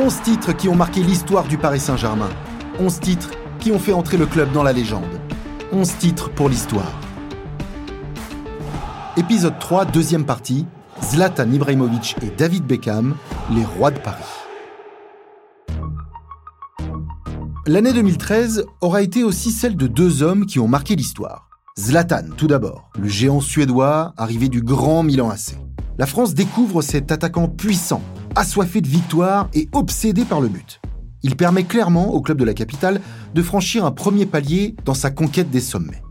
11 titres qui ont marqué l'histoire du Paris Saint-Germain. 11 titres qui ont fait entrer le club dans la légende. 11 titres pour l'histoire. Épisode 3, deuxième partie. Zlatan Ibrahimovic et David Beckham, les rois de Paris. L'année 2013 aura été aussi celle de deux hommes qui ont marqué l'histoire. Zlatan, tout d'abord, le géant suédois arrivé du grand Milan AC. La France découvre cet attaquant puissant, assoiffé de victoire et obsédé par le but. Il permet clairement au club de la capitale de franchir un premier palier dans sa conquête des sommets.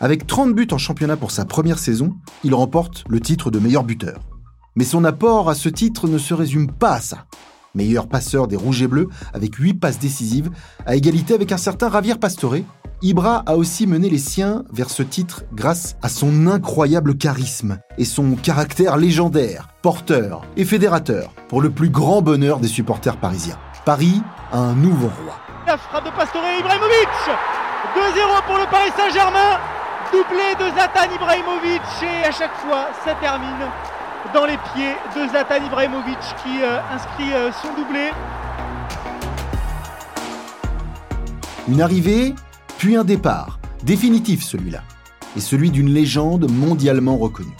Avec 30 buts en championnat pour sa première saison, il remporte le titre de meilleur buteur. Mais son apport à ce titre ne se résume pas à ça. Meilleur passeur des Rouges et Bleus avec 8 passes décisives, à égalité avec un certain Javier Pastore, Ibra a aussi mené les siens vers ce titre grâce à son incroyable charisme et son caractère légendaire, porteur et fédérateur pour le plus grand bonheur des supporters parisiens. Paris a un nouveau roi. La frappe de Pastore Ibrahimovic 2-0 pour le Paris Saint-Germain doublé de Zlatan Ibrahimovic et à chaque fois ça termine dans les pieds de Zlatan Ibrahimovic qui euh, inscrit euh, son doublé. Une arrivée puis un départ, définitif celui-là, et celui d'une légende mondialement reconnue.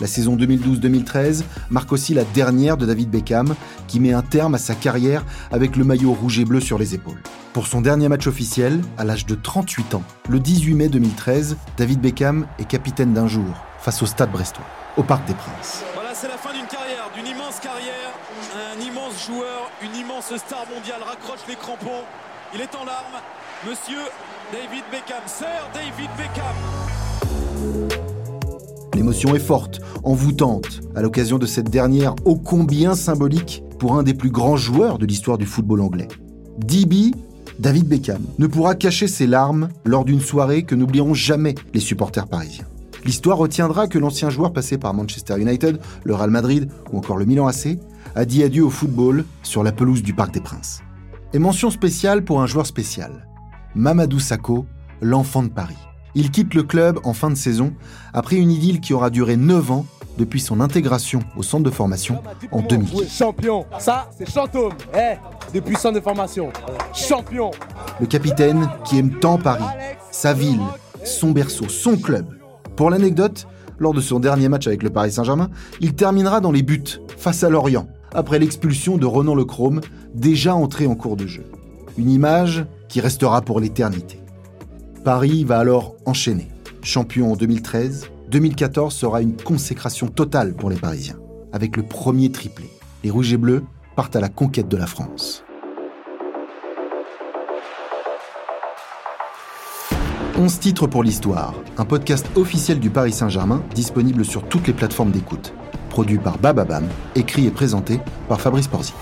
La saison 2012-2013 marque aussi la dernière de David Beckham, qui met un terme à sa carrière avec le maillot rouge et bleu sur les épaules. Pour son dernier match officiel, à l'âge de 38 ans, le 18 mai 2013, David Beckham est capitaine d'un jour face au Stade Brestois, au Parc des Princes. Voilà, c'est la fin d'une carrière, d'une immense carrière. Un immense joueur, une immense star mondiale raccroche les crampons. Il est en larmes. Monsieur David Beckham, Sir David Beckham. L'émotion est forte, envoûtante, à l'occasion de cette dernière ô combien symbolique pour un des plus grands joueurs de l'histoire du football anglais. DB, David Beckham, ne pourra cacher ses larmes lors d'une soirée que n'oublieront jamais les supporters parisiens. L'histoire retiendra que l'ancien joueur passé par Manchester United, le Real Madrid ou encore le Milan AC a dit adieu au football sur la pelouse du Parc des Princes. Et mention spéciale pour un joueur spécial, Mamadou Sakho, l'enfant de Paris. Il quitte le club en fin de saison après une idylle qui aura duré 9 ans depuis son intégration au centre de formation en 2000. champion, ça c'est Chantôme, eh, depuis centre de formation, champion. Le capitaine qui aime tant Paris, sa ville, son berceau, son club. Pour l'anecdote, lors de son dernier match avec le Paris Saint-Germain, il terminera dans les buts face à Lorient, après l'expulsion de Renan Le Chrome, déjà entré en cours de jeu. Une image qui restera pour l'éternité. Paris va alors enchaîner. Champion en 2013, 2014 sera une consécration totale pour les Parisiens. Avec le premier triplé, les Rouges et Bleus partent à la conquête de la France. 11 titres pour l'histoire, un podcast officiel du Paris Saint-Germain disponible sur toutes les plateformes d'écoute. Produit par Bababam, écrit et présenté par Fabrice Porzic.